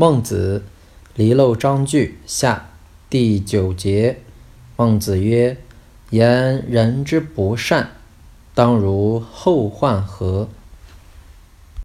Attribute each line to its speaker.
Speaker 1: 孟子离漏章句下第九节。孟子曰言人之不善当如后患何？